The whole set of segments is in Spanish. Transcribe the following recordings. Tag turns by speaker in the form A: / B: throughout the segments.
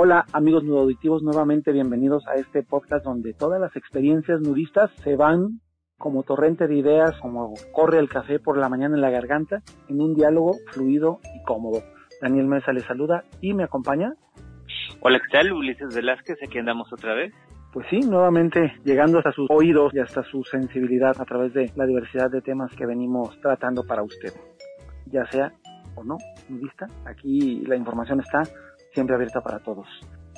A: Hola amigos nudoauditivos, nuevamente bienvenidos a este podcast donde todas las experiencias nudistas se van como torrente de ideas, como corre el café por la mañana en la garganta, en un diálogo fluido y cómodo. Daniel Mesa les saluda y me acompaña.
B: Hola, ¿qué tal? Ulises Velázquez, aquí andamos otra vez.
A: Pues sí, nuevamente llegando hasta sus oídos y hasta su sensibilidad a través de la diversidad de temas que venimos tratando para usted. Ya sea o no nudista, aquí la información está siempre abierta para todos.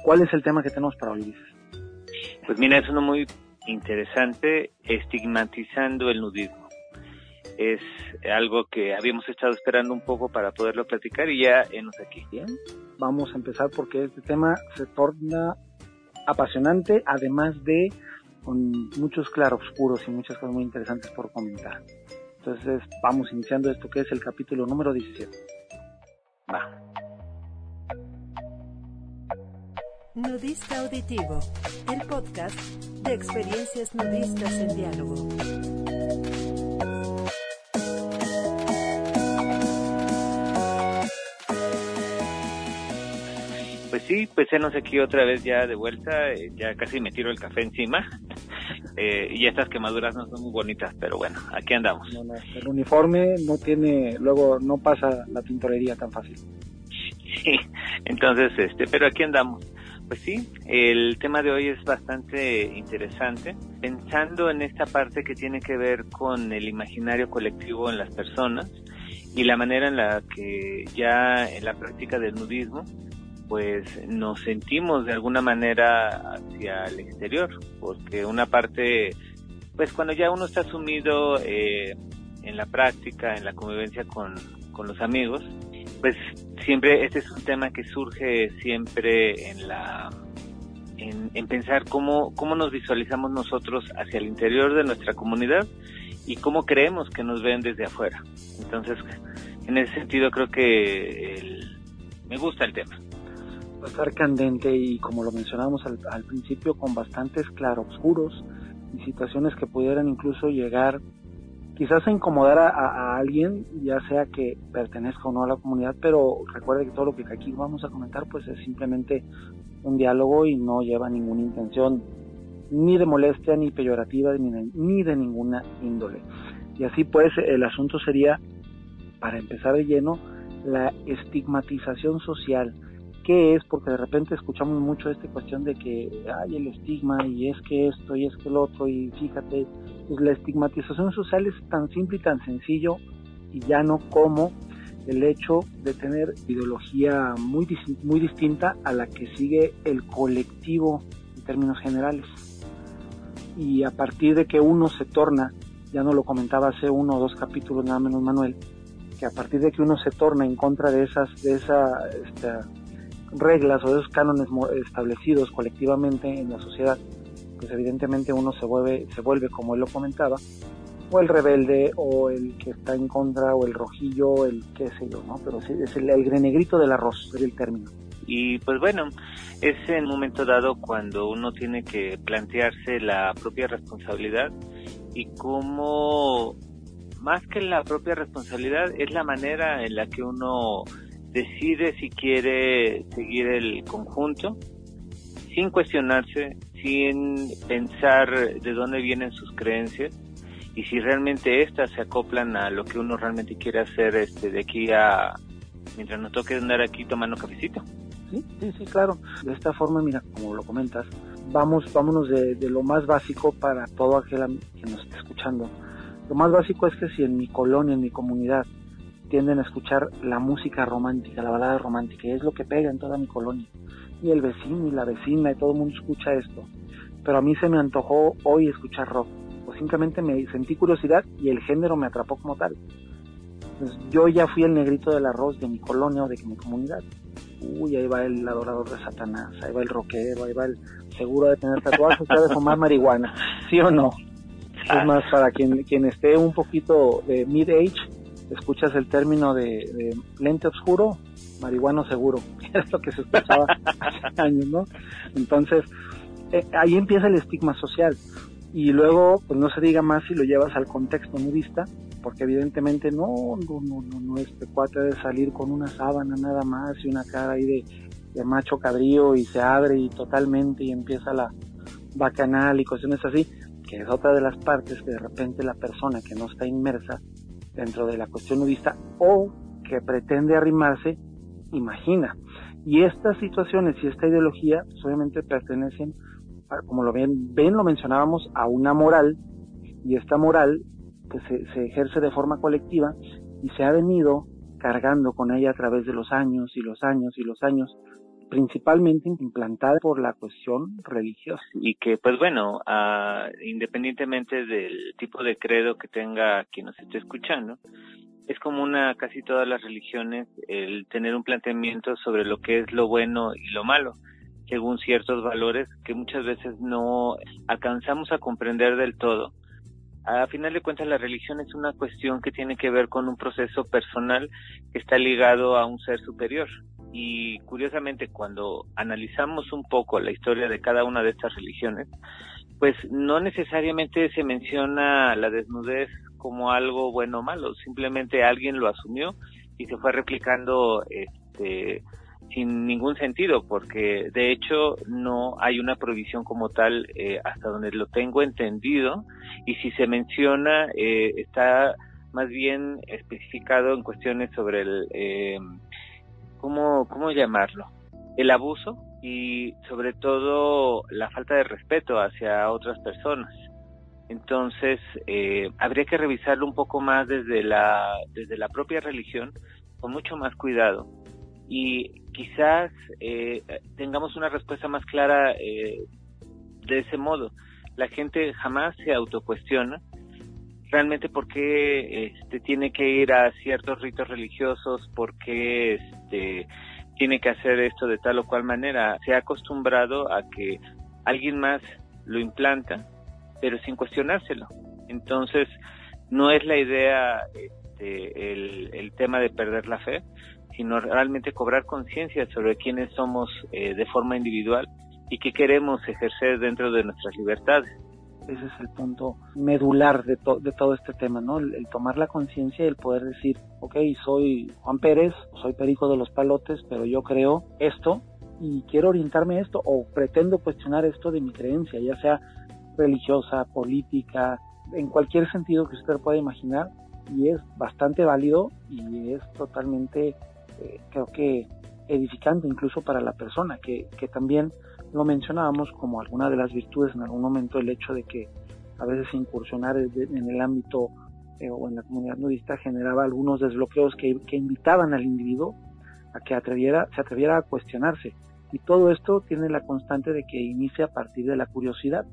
A: ¿Cuál es el tema que tenemos para hoy,
B: Pues mira, es uno muy interesante, estigmatizando el nudismo. Es algo que habíamos estado esperando un poco para poderlo platicar y ya enos aquí.
A: Bien, vamos a empezar porque este tema se torna apasionante, además de con muchos claroscuros y muchas cosas muy interesantes por comentar. Entonces vamos iniciando esto que es el capítulo número 17. Va.
C: Nudista Auditivo, el podcast de experiencias nudistas en diálogo.
B: Pues sí, pues sé aquí otra vez ya de vuelta, eh, ya casi me tiro el café encima. Eh, y estas quemaduras no son muy bonitas, pero bueno, aquí andamos.
A: el uniforme no tiene, luego no pasa la tintorería tan fácil.
B: Sí, entonces, este, pero aquí andamos. Pues sí, el tema de hoy es bastante interesante, pensando en esta parte que tiene que ver con el imaginario colectivo en las personas y la manera en la que ya en la práctica del nudismo pues nos sentimos de alguna manera hacia el exterior, porque una parte, pues cuando ya uno está sumido eh, en la práctica, en la convivencia con, con los amigos, pues siempre este es un tema que surge siempre en la en, pensar cómo, cómo nos visualizamos nosotros hacia el interior de nuestra comunidad y cómo creemos que nos ven desde afuera. Entonces, en ese sentido creo que me gusta el tema.
A: Va a estar candente y como lo mencionábamos al, al principio, con bastantes claroscuros y situaciones que pudieran incluso llegar quizás a incomodar a, alguien, ya sea que pertenezca o no a la comunidad, pero recuerde que todo lo que aquí vamos a comentar pues es simplemente un diálogo y no lleva ninguna intención ni de molestia, ni peyorativa, ni de, ni de ninguna índole. Y así pues el asunto sería, para empezar de lleno, la estigmatización social. ¿Qué es? Porque de repente escuchamos mucho esta cuestión de que hay el estigma y es que esto y es que el otro y fíjate, pues la estigmatización social es tan simple y tan sencillo y llano como el hecho de tener ideología muy, muy distinta a la que sigue el colectivo en términos generales. Y a partir de que uno se torna, ya no lo comentaba hace uno o dos capítulos nada menos Manuel, que a partir de que uno se torna en contra de esas, de esa, este, reglas o esos cánones establecidos colectivamente en la sociedad, pues evidentemente uno se vuelve, se vuelve como él lo comentaba, o el rebelde, o el que está en contra, o el rojillo, el qué sé yo, ¿no? Pero es el, el grenegrito del arroz, es el término.
B: Y pues bueno, es en un momento dado cuando uno tiene que plantearse la propia responsabilidad y cómo, más que la propia responsabilidad, es la manera en la que uno decide si quiere seguir el conjunto sin cuestionarse, sin pensar de dónde vienen sus creencias y si realmente éstas se acoplan a lo que uno realmente quiere hacer este de aquí a mientras nos toque andar aquí tomando cafecito.
A: Sí, sí, sí, claro. De esta forma, mira, como lo comentas, vamos, vámonos de, de lo más básico para todo aquel que nos esté escuchando. Lo más básico es que si en mi colonia, en mi comunidad, tienden a escuchar la música romántica, la balada romántica, y es lo que pega en toda mi colonia y el vecino y la vecina y todo el mundo escucha esto. Pero a mí se me antojó hoy escuchar rock. O simplemente me sentí curiosidad y el género me atrapó como tal. Pues yo ya fui el negrito del arroz de mi colonia o de mi comunidad. Uy, ahí va el adorador de Satanás, ahí va el rockero, ahí va el seguro de tener tatuajes, de fumar marihuana. ¿Sí o no? Es más, para quien, quien esté un poquito de mid-age, escuchas el término de, lente oscuro, marihuano seguro, es lo que se escuchaba hace años, ¿no? Entonces, eh, ahí empieza el estigma social. Y luego, pues no se diga más si lo llevas al contexto nudista, porque evidentemente no, no, no, no, no este cuate de salir con una sábana nada más y una cara ahí de de macho cabrío y se abre y totalmente y empieza la bacanal y cuestiones así, que es otra de las partes que de repente la persona que no está inmersa dentro de la cuestión nudista o que pretende arrimarse, imagina. Y estas situaciones y esta ideología pues, obviamente pertenecen, como lo ven, ven, lo mencionábamos, a una moral, y esta moral pues, se, se ejerce de forma colectiva y se ha venido cargando con ella a través de los años y los años y los años principalmente implantada por la cuestión religiosa.
B: Y que, pues bueno, uh, independientemente del tipo de credo que tenga quien nos esté escuchando, es común a casi todas las religiones el tener un planteamiento sobre lo que es lo bueno y lo malo, según ciertos valores que muchas veces no alcanzamos a comprender del todo. A final de cuentas, la religión es una cuestión que tiene que ver con un proceso personal que está ligado a un ser superior. Y curiosamente, cuando analizamos un poco la historia de cada una de estas religiones, pues no necesariamente se menciona la desnudez como algo bueno o malo, simplemente alguien lo asumió y se fue replicando este sin ningún sentido, porque de hecho no hay una prohibición como tal eh, hasta donde lo tengo entendido, y si se menciona eh, está más bien especificado en cuestiones sobre el eh, ¿cómo, ¿cómo llamarlo? El abuso y sobre todo la falta de respeto hacia otras personas. Entonces, eh, habría que revisarlo un poco más desde la, desde la propia religión, con mucho más cuidado. Y quizás eh, tengamos una respuesta más clara eh, de ese modo. La gente jamás se autocuestiona realmente por qué este, tiene que ir a ciertos ritos religiosos, por qué este, tiene que hacer esto de tal o cual manera. Se ha acostumbrado a que alguien más lo implanta, pero sin cuestionárselo. Entonces, no es la idea este, el, tema de perder la fe, sino realmente cobrar conciencia sobre quiénes somos eh, de forma individual y qué queremos ejercer dentro de nuestras libertades
A: ese es el punto medular de, de todo este tema, ¿no? El, tomar la conciencia y el poder decir, ok, soy Juan Pérez, soy Perico de los Palotes, pero yo creo esto y quiero orientarme a esto o pretendo cuestionar esto de mi creencia, ya sea religiosa, política, en cualquier sentido que usted pueda imaginar y es bastante válido y es totalmente, eh, creo que edificante incluso para la persona que, que también lo mencionábamos como alguna de las virtudes en algún momento el hecho de que a veces incursionar en el ámbito eh, o en la comunidad nudista generaba algunos desbloqueos que, que, invitaban al individuo a que atreviera, se atreviera a cuestionarse. Y todo esto tiene la constante de que inicia a partir de la curiosidad.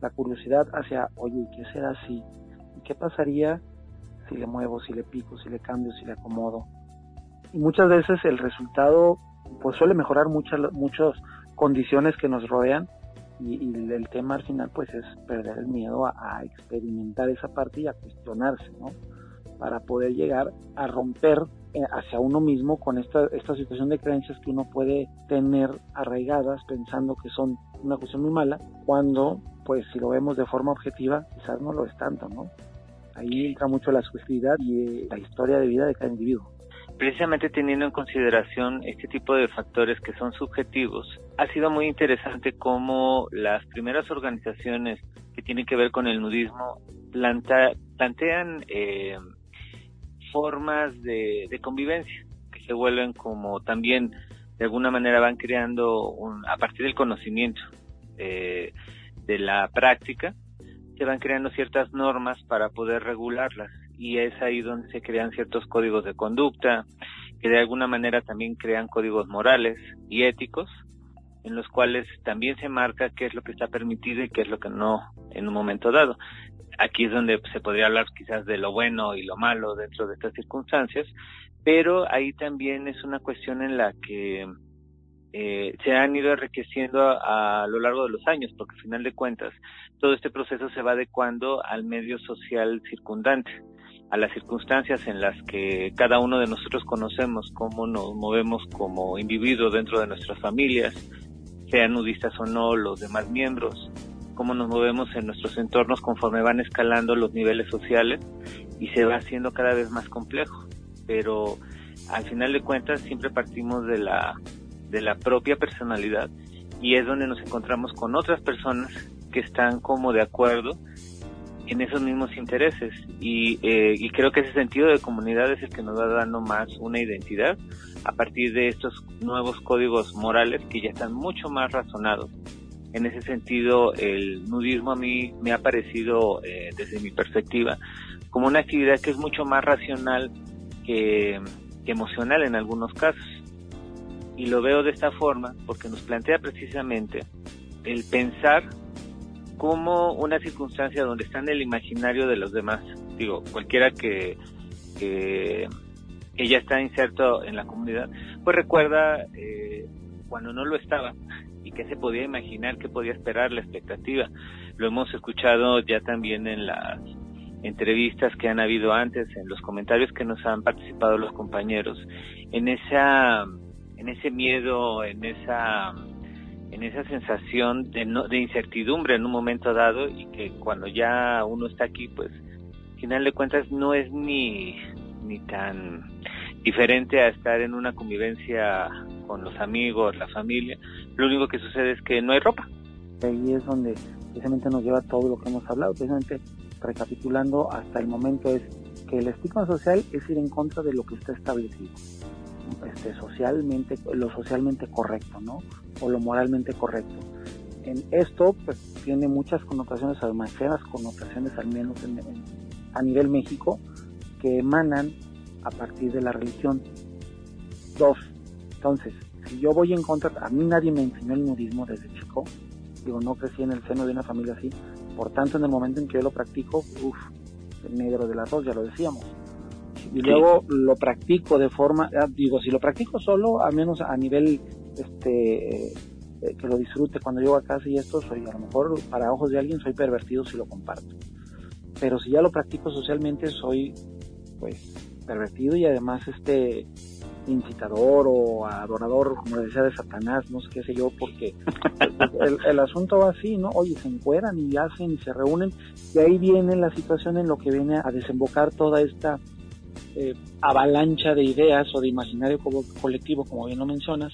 A: La curiosidad hacia, oye, ¿qué será si? ¿Y qué pasaría si le muevo, si le pico, si le cambio, si le acomodo? Y muchas veces el resultado pues suele mejorar muchas, muchos condiciones que nos rodean y, el tema al final pues es perder el miedo a, experimentar esa parte y a cuestionarse, ¿no? Para poder llegar a romper eh, hacia uno mismo con esta, esta situación de creencias que uno puede tener arraigadas pensando que son una cuestión muy mala, cuando pues si lo vemos de forma objetiva quizás no lo es tanto, ¿no? Ahí entra mucho la subjetividad y eh, la historia de vida de cada individuo
B: precisamente teniendo en consideración este tipo de factores que son subjetivos, ha sido muy interesante cómo las primeras organizaciones que tienen que ver con el nudismo plantean eh, formas de, convivencia que se vuelven como también de alguna manera van creando un, a partir del conocimiento eh, de la práctica se van creando ciertas normas para poder regularlas. Y es ahí donde se crean ciertos códigos de conducta, que de alguna manera también crean códigos morales y éticos, en los cuales también se marca qué es lo que está permitido y qué es lo que no en un momento dado. Aquí es donde se podría hablar quizás de lo bueno y lo malo dentro de estas circunstancias, pero ahí también es una cuestión en la que eh, se han ido enriqueciendo a, lo largo de los años, porque al final de cuentas todo este proceso se va adecuando al medio social circundante a las circunstancias en las que cada uno de nosotros conocemos cómo nos movemos como individuos dentro de nuestras familias, sean nudistas o no los demás miembros, cómo nos movemos en nuestros entornos conforme van escalando los niveles sociales y se va haciendo cada vez más complejo. Pero al final de cuentas siempre partimos de la de la propia personalidad y es donde nos encontramos con otras personas que están como de acuerdo en esos mismos intereses y, eh, y creo que ese sentido de comunidad es el que nos va dando más una identidad a partir de estos nuevos códigos morales que ya están mucho más razonados. En ese sentido, el nudismo a mí me ha parecido, eh, desde mi perspectiva, como una actividad que es mucho más racional que, que emocional en algunos casos. Y lo veo de esta forma porque nos plantea precisamente el pensar como una circunstancia donde está en el imaginario de los demás. Digo, cualquiera que, que, ya está inserto en la comunidad, pues recuerda eh, cuando no lo estaba y que se podía imaginar, qué podía esperar, la expectativa. Lo hemos escuchado ya también en las entrevistas que han habido antes, en los comentarios que nos han participado los compañeros, en esa, en ese miedo, en esa en esa sensación de, no, de incertidumbre en un momento dado y que cuando ya uno está aquí, pues, al final de cuentas no es ni, ni tan diferente a estar en una convivencia con los amigos, la familia. Lo único que sucede es que no hay ropa.
A: Ahí es donde precisamente nos lleva todo lo que hemos hablado, precisamente recapitulando hasta el momento es que el estigma social es ir en contra de lo que está establecido este, socialmente, lo socialmente correcto, ¿no? O lo moralmente correcto. En esto, pues, tiene muchas connotaciones, demasiadas connotaciones, al menos a nivel México, que emanan a partir de la religión. Dos, entonces, si yo voy en contra, a mí nadie me enseñó el nudismo desde chico, digo, no crecí en el seno de una familia así, por tanto, en el momento en que yo lo practico, uff, el negro de las dos, ya lo decíamos y luego lo practico de forma, ah, digo, si lo practico solo, al menos a nivel este eh, que lo disfrute cuando llego a casa y esto, soy a lo mejor para ojos de alguien soy pervertido si lo comparto. Pero si ya lo practico socialmente, soy pues pervertido y además este incitador o adorador, como decía, de Satanás, no sé qué sé yo, porque el, el, asunto va así, ¿no? Oye, se encueran y hacen y se reúnen, y ahí viene la situación en lo que viene a desembocar toda esta eh, avalancha de ideas o de imaginario colectivo, como bien lo mencionas,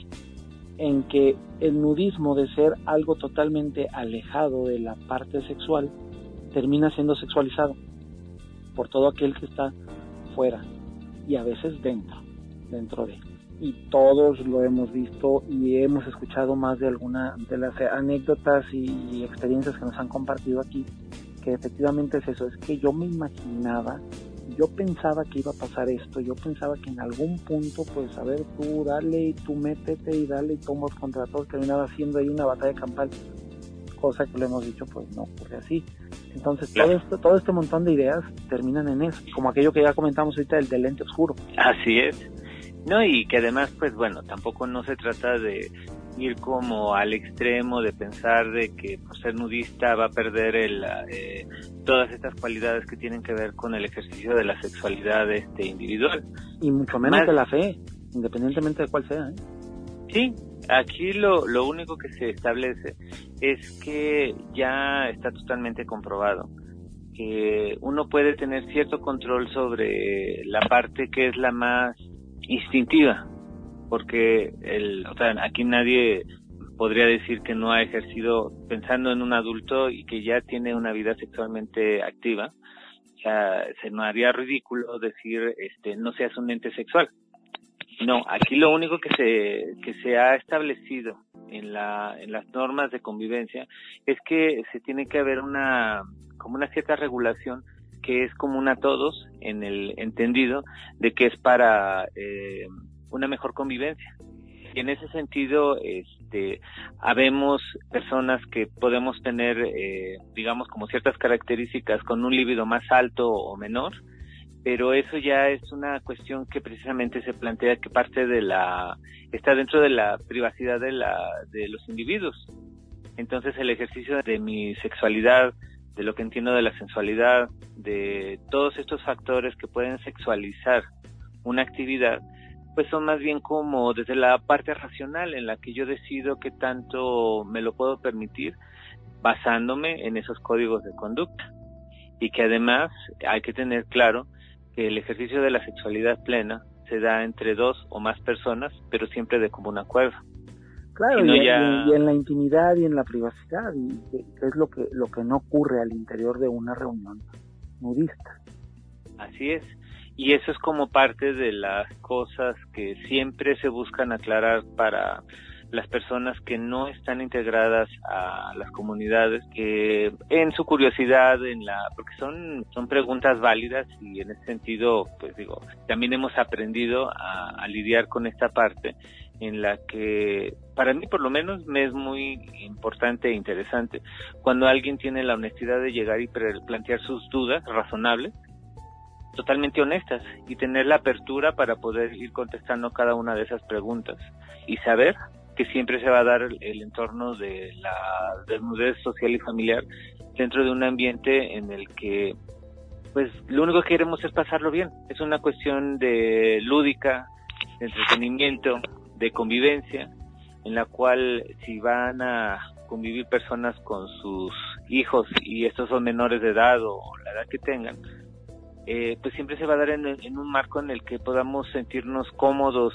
A: en que el nudismo de ser algo totalmente alejado de la parte sexual termina siendo sexualizado por todo aquel que está fuera y a veces dentro, dentro de. Y todos lo hemos visto y hemos escuchado más de alguna de las anécdotas y experiencias que nos han compartido aquí, que efectivamente es eso, es que yo me imaginaba yo pensaba que iba a pasar esto, yo pensaba que en algún punto, pues a ver, tú dale y tú métete y dale y tomas contra todos, terminaba siendo ahí una batalla campal, cosa que le hemos dicho, pues no ocurre así. Entonces todo, esto, todo este montón de ideas terminan en eso, como aquello que ya comentamos ahorita del, del lente oscuro.
B: Así es. No, y que además, pues bueno, tampoco no se trata de ir como al extremo de pensar de que por ser nudista va a perder el, eh, todas estas cualidades que tienen que ver con el ejercicio de la sexualidad este individual.
A: Y mucho menos de la fe, independientemente de cuál sea. ¿eh?
B: Sí, aquí lo, lo único que se establece es que ya está totalmente comprobado que uno puede tener cierto control sobre la parte que es la más instintiva, porque el, o sea, aquí nadie podría decir que no ha ejercido pensando en un adulto y que ya tiene una vida sexualmente activa. O sea, se me haría ridículo decir, este, no seas un ente sexual. No, aquí lo único que se, que se ha establecido en la, en las normas de convivencia es que se tiene que haber una, como una cierta regulación que es común a todos en el entendido de que es para eh, una mejor convivencia. Y en ese sentido, este, habemos personas que podemos tener, eh, digamos, como ciertas características con un líbido más alto o menor, pero eso ya es una cuestión que precisamente se plantea que parte de la, está dentro de la privacidad de la, de los individuos. Entonces el ejercicio de mi sexualidad, de lo que entiendo de la sensualidad, de todos estos factores que pueden sexualizar una actividad, pues son más bien como desde la parte racional en la que yo decido qué tanto me lo puedo permitir basándome en esos códigos de conducta. Y que además hay que tener claro que el ejercicio de la sexualidad plena se da entre dos o más personas, pero siempre de común acuerdo.
A: Claro, y, en la intimidad y en la privacidad, y es lo que, lo que no ocurre al interior de una reunión nudista.
B: Así es. Y eso es como parte de las cosas que siempre se buscan aclarar para las personas que no están integradas a las comunidades, que en su curiosidad, en la, porque son, son preguntas válidas y en ese sentido, pues digo, también hemos aprendido a, lidiar con esta parte en la que para mí por lo menos me es muy importante e interesante. Cuando alguien tiene la honestidad de llegar y plantear sus dudas razonables totalmente honestas y tener la apertura para poder ir contestando cada una de esas preguntas y saber que siempre se va a dar el, entorno de la desnudez social y familiar dentro de un ambiente en el que pues lo único que queremos es pasarlo bien. Es una cuestión de lúdica, de entretenimiento, de convivencia, en la cual si van a convivir personas con sus hijos y estos son menores de edad o la edad que tengan, eh, pues siempre se va a dar en, un marco en el que podamos sentirnos cómodos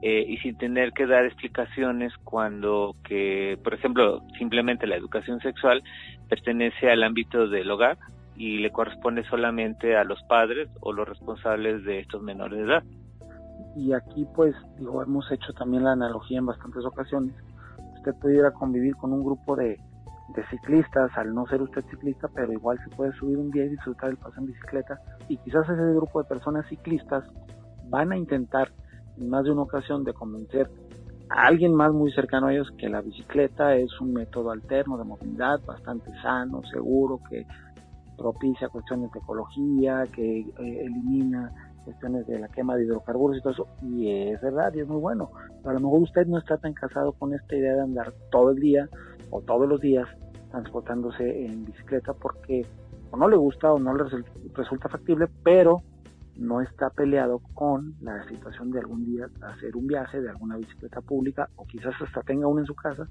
B: eh, y sin tener que dar explicaciones cuando que, por ejemplo, simplemente la educación sexual pertenece al ámbito del hogar y le corresponde solamente a los padres o los responsables de estos menores de edad.
A: Y aquí pues digo, hemos hecho también la analogía en bastantes ocasiones. Usted pudiera convivir con un grupo de, de ciclistas, al no ser usted ciclista, pero igual se puede subir un día y disfrutar el paso en bicicleta. Y quizás ese grupo de personas ciclistas van a intentar en más de una ocasión de convencer a alguien más muy cercano a ellos que la bicicleta es un método alterno de movilidad bastante sano, seguro, que propicia cuestiones de ecología, que eh, elimina cuestiones de la quema de hidrocarburos y todo eso, y es verdad, y es muy bueno. Pero a lo mejor usted no está tan casado con esta idea de andar todo el día o todos los días transportándose en bicicleta porque o no le gusta o no le resulta factible, pero no está peleado con la situación de algún día hacer un viaje de alguna bicicleta pública o quizás hasta tenga una en su casa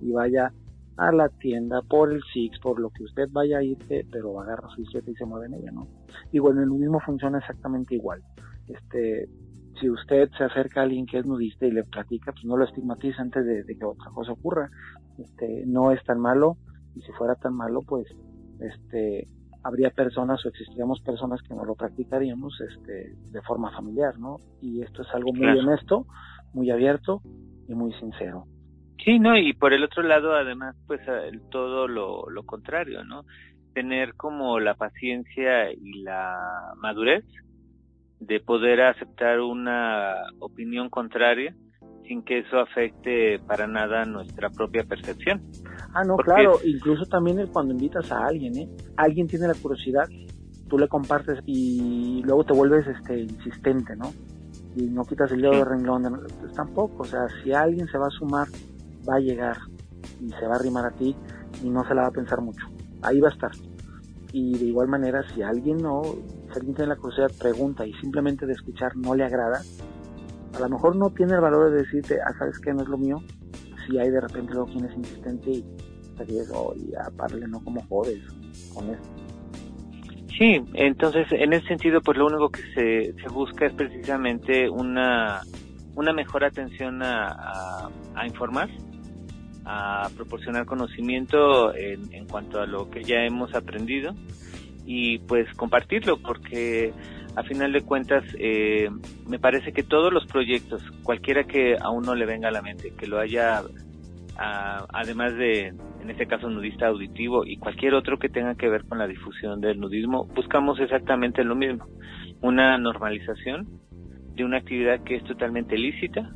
A: y vaya a la tienda por el Six, por lo que usted vaya a ir, pero agarra su bicicleta y se mueve en ella, ¿no? Y bueno, el mismo funciona exactamente igual. Este, si usted se acerca a alguien que es nudista y le platica, pues no lo estigmatiza antes de, de que otra cosa ocurra. Este, no es tan malo, y si fuera tan malo, pues, este, habría personas o existiríamos personas que no lo practicaríamos este, de forma familiar, ¿no? Y esto es algo muy honesto, muy abierto y muy sincero.
B: Sí, no, y por el otro lado, además, pues todo lo, lo contrario, ¿no? Tener como la paciencia y la madurez de poder aceptar una opinión contraria sin que eso afecte para nada nuestra propia percepción.
A: Ah, no, claro, incluso también cuando invitas a alguien, ¿eh? Alguien tiene la curiosidad, tú le compartes y luego te vuelves este insistente, ¿no? Y no quitas el dedo de renglón, pues tampoco, o sea, si alguien se va a sumar, va a llegar y se va a arrimar a ti y no se la va a pensar mucho. Ahí va a estar. Y de igual manera, si alguien no, alguien tiene la curiosidad, pregunta y simplemente de escuchar no le agrada, a lo mejor no tiene el valor de decirte, ah, sabes que no es lo mío, si hay de repente luego quien es insistente y te dices, oye, parle, no como jodes con esto.
B: Sí, entonces en ese sentido, pues lo único que se, se busca es precisamente una, una mejor atención a, a, informar, a proporcionar conocimiento en, en cuanto a lo que ya hemos aprendido y pues compartirlo, porque a final de cuentas, eh, me parece que todos los proyectos, cualquiera que a uno le venga a la mente, que lo haya, además de, en este caso, nudista auditivo y cualquier otro que tenga que ver con la difusión del nudismo, buscamos exactamente lo mismo, una normalización de una actividad que es totalmente lícita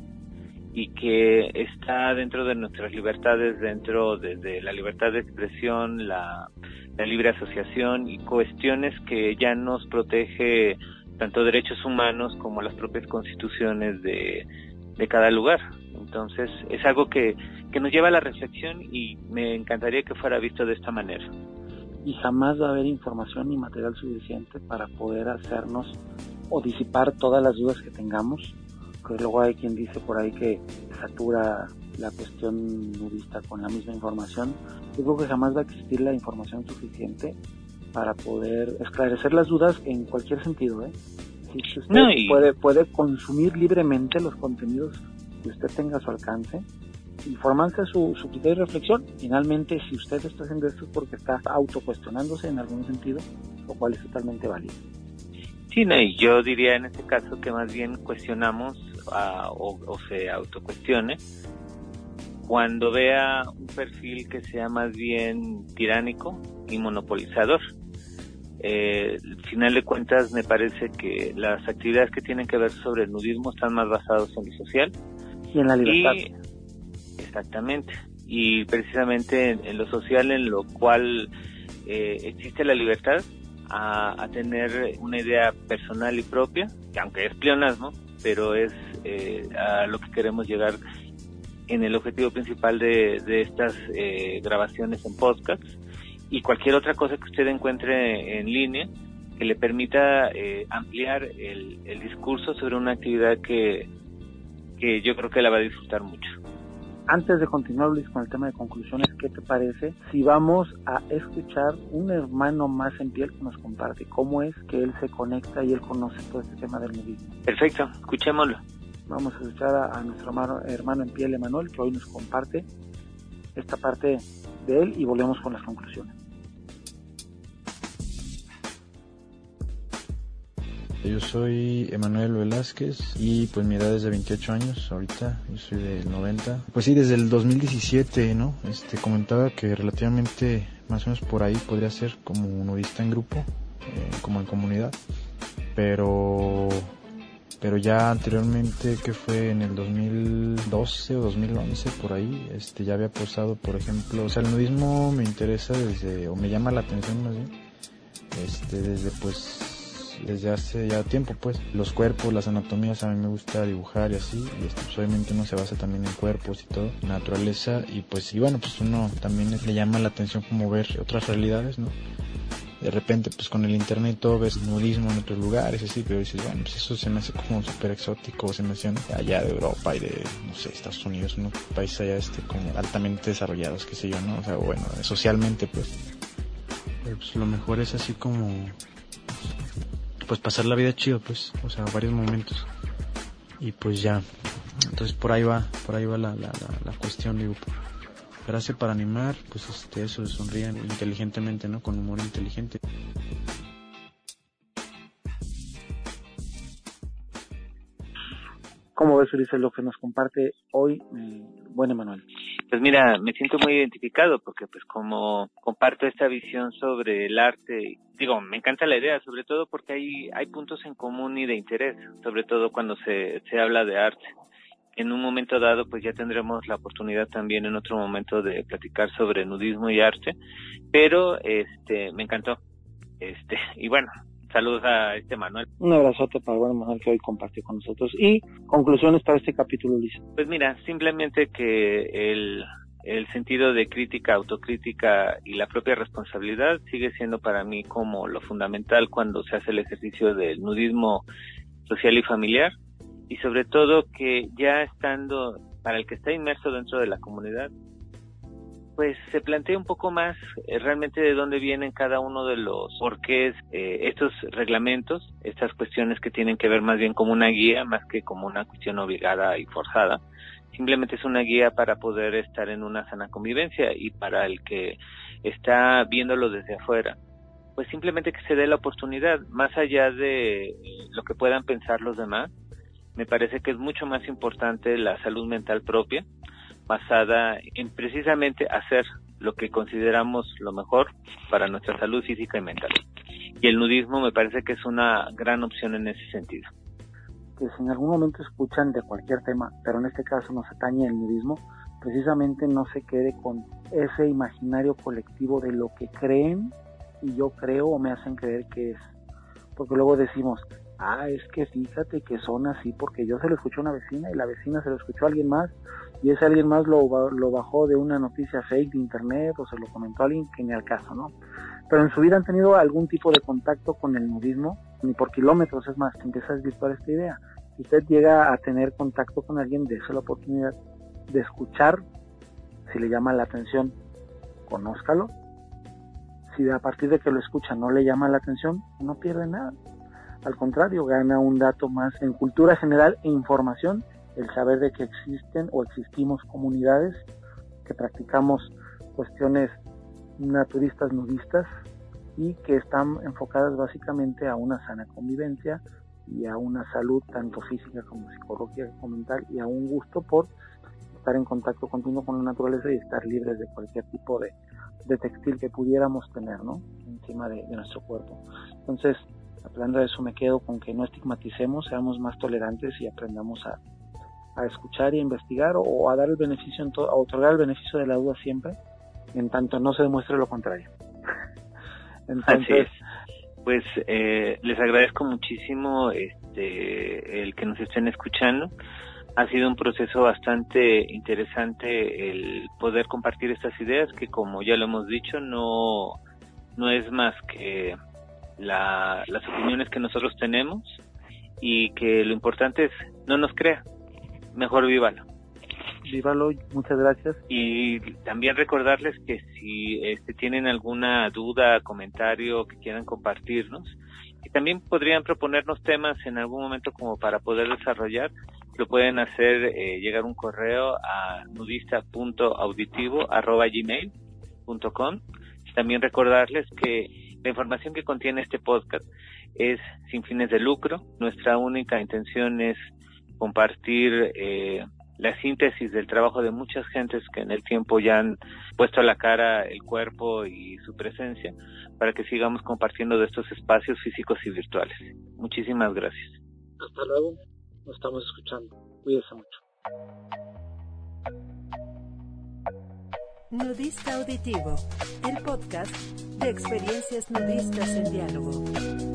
B: y que está dentro de nuestras libertades, dentro de, la libertad de expresión, la la libre asociación y cuestiones que ya nos protege tanto derechos humanos como las propias constituciones de, de cada lugar. Entonces es algo que, que nos lleva a la reflexión y me encantaría que fuera visto de esta manera.
A: Y jamás va a haber información ni material suficiente para poder hacernos o disipar todas las dudas que tengamos. Que luego hay quien dice por ahí que satura la cuestión nudista con la misma información, yo creo que jamás va a existir la información suficiente para poder esclarecer las dudas en cualquier sentido. ¿eh? Si usted puede, puede consumir libremente los contenidos que usted tenga a su alcance, informarse su, su criterio de reflexión. Finalmente, si usted está haciendo esto es porque está autocuestionándose en algún sentido, lo cual es totalmente válido.
B: Sí, no, y yo diría en este caso que más bien cuestionamos o, o, se autocuestione cuando vea un perfil que sea más bien tiránico y monopolizador. Eh, al final de cuentas me parece que las actividades que tienen que ver sobre el nudismo están más basados en lo social.
A: Y en la libertad.
B: exactamente. Y precisamente en, lo social en lo cual eh, existe la libertad a, tener una idea personal y propia, que aunque es pleonasmo, pero es eh, a lo que queremos llegar en el objetivo principal de, de estas eh, grabaciones en podcast y cualquier otra cosa que usted encuentre en línea que le permita eh, ampliar el, el discurso sobre una actividad que, que yo creo que la va a disfrutar mucho.
A: Antes de continuar, Luis, con el tema de conclusiones, ¿qué te parece si vamos a escuchar un hermano más en piel que nos comparte cómo es que él se conecta y él conoce todo este tema del nudismo?
B: Perfecto, escuchémoslo.
A: Vamos a escuchar a, nuestro hermano, en piel, Emanuel, que hoy nos comparte esta parte de él y volvemos con las conclusiones.
D: Yo soy Emanuel Velázquez y pues mi edad es de 28 años ahorita, yo soy del 90. Pues sí, desde el 2017, ¿no? Este comentaba que relativamente más o menos por ahí podría ser como nudista en grupo, eh, como en comunidad, pero pero ya anteriormente que fue en el 2012 o 2011 por ahí, este ya había posado, por ejemplo, o sea, el nudismo me interesa desde o me llama la atención más bien, este desde pues desde hace ya tiempo, pues. Los cuerpos, las anatomías, a mí me gusta dibujar y así, y esto, pues, obviamente uno se basa también en cuerpos y todo, naturaleza, y pues, y bueno, pues uno también le llama la atención como ver otras realidades, ¿no? De repente, pues con el internet todo ves nudismo en otros lugares, así, pero dices, bueno, pues eso se me hace como súper exótico, se me hace allá de Europa y de, no sé, Estados Unidos, unos países allá este como altamente desarrollados, qué sé yo, ¿no? O sea, bueno, socialmente, pues. Pues lo mejor es así como pues pasar la vida chido, pues, o sea, varios momentos. Y pues ya, entonces por ahí va, por ahí va la, la, la, cuestión, digo, gracias para animar, pues este, eso, sonríen inteligentemente, ¿no? Con humor inteligente.
A: ¿Cómo ves, Ulises, lo que nos comparte hoy mm, buen Emanuel?
B: Pues mira, me siento muy identificado porque pues como comparto esta visión sobre el arte, digo, me encanta la idea, sobre todo porque hay, hay puntos en común y de interés, sobre todo cuando se, se habla de arte. En un momento dado, pues ya tendremos la oportunidad también en otro momento de platicar sobre nudismo y arte, pero este, me encantó. Este, y bueno, Saludos a este Manuel.
A: Un abrazote para el buen Manuel que hoy compartió con nosotros. Y conclusiones para este capítulo, Luis.
B: Pues mira, simplemente que el, el sentido de crítica, autocrítica y la propia responsabilidad sigue siendo para mí como lo fundamental cuando se hace el ejercicio del nudismo social y familiar y sobre todo que ya estando para el que está inmerso dentro de la comunidad pues se plantea un poco más eh, realmente de dónde vienen cada uno de los porqués eh, estos reglamentos, estas cuestiones que tienen que ver más bien como una guía más que como una cuestión obligada y forzada. Simplemente es una guía para poder estar en una sana convivencia y para el que está viéndolo desde afuera, pues simplemente que se dé la oportunidad, más allá de lo que puedan pensar los demás, me parece que es mucho más importante la salud mental propia, basada en precisamente hacer lo que consideramos lo mejor para nuestra salud física y mental. Y el nudismo me parece que es una gran opción en ese sentido.
A: Que si en algún momento escuchan de cualquier tema, pero en este caso nos atañe el nudismo, precisamente no se quede con ese imaginario colectivo de lo que creen y yo creo o me hacen creer que es. Porque luego decimos, ah, es que fíjate que son así porque yo se lo escuché a una vecina y la vecina se lo escuchó a alguien más y ese alguien más lo, lo bajó de una noticia fake de internet o se lo comentó a alguien que ni al caso, ¿no? Pero en su vida han tenido algún tipo de contacto con el nudismo, ni por kilómetros, es más, empieza a desvirtuar esta idea. Si usted llega a tener contacto con alguien, dése la oportunidad de escuchar, si le llama la atención, conózcalo. Si a partir de que lo escucha no le llama la atención, no pierde nada. Al contrario, gana un dato más en cultura general e información el saber de que existen o existimos comunidades que practicamos cuestiones naturistas nudistas y que están enfocadas básicamente a una sana convivencia y a una salud tanto física como psicológica como mental y a un gusto por estar en contacto continuo con la naturaleza y estar libres de cualquier tipo de, textil que pudiéramos tener ¿no? encima de, nuestro cuerpo. Entonces, hablando de eso, me quedo con que no estigmaticemos, seamos más tolerantes y aprendamos a, a escuchar y a investigar o, a dar el beneficio, a otorgar el beneficio de la duda siempre, en tanto no se demuestre lo contrario.
B: Entonces, pues eh, les agradezco muchísimo este, el que nos estén escuchando. Ha sido un proceso bastante interesante el poder compartir estas ideas que, como ya lo hemos dicho, no, no es más que la, las opiniones que nosotros tenemos y que lo importante es no nos crea, mejor vívalo.
A: Vívalo, muchas gracias.
B: Y también recordarles que si este, tienen alguna duda, comentario que quieran compartirnos, y también podrían proponernos temas en algún momento como para poder desarrollar, lo pueden hacer eh, llegar un correo a nudista.auditivo.gmail.com. También recordarles que la información que contiene este podcast es sin fines de lucro. Nuestra única intención es compartir eh, la síntesis del trabajo de muchas gentes que en el tiempo ya han puesto a la cara el cuerpo y su presencia para que sigamos compartiendo de estos espacios físicos y virtuales. Muchísimas gracias.
A: Hasta luego, nos estamos escuchando. Cuídese mucho.
C: Nudista Auditivo, el podcast de experiencias nudistas en diálogo.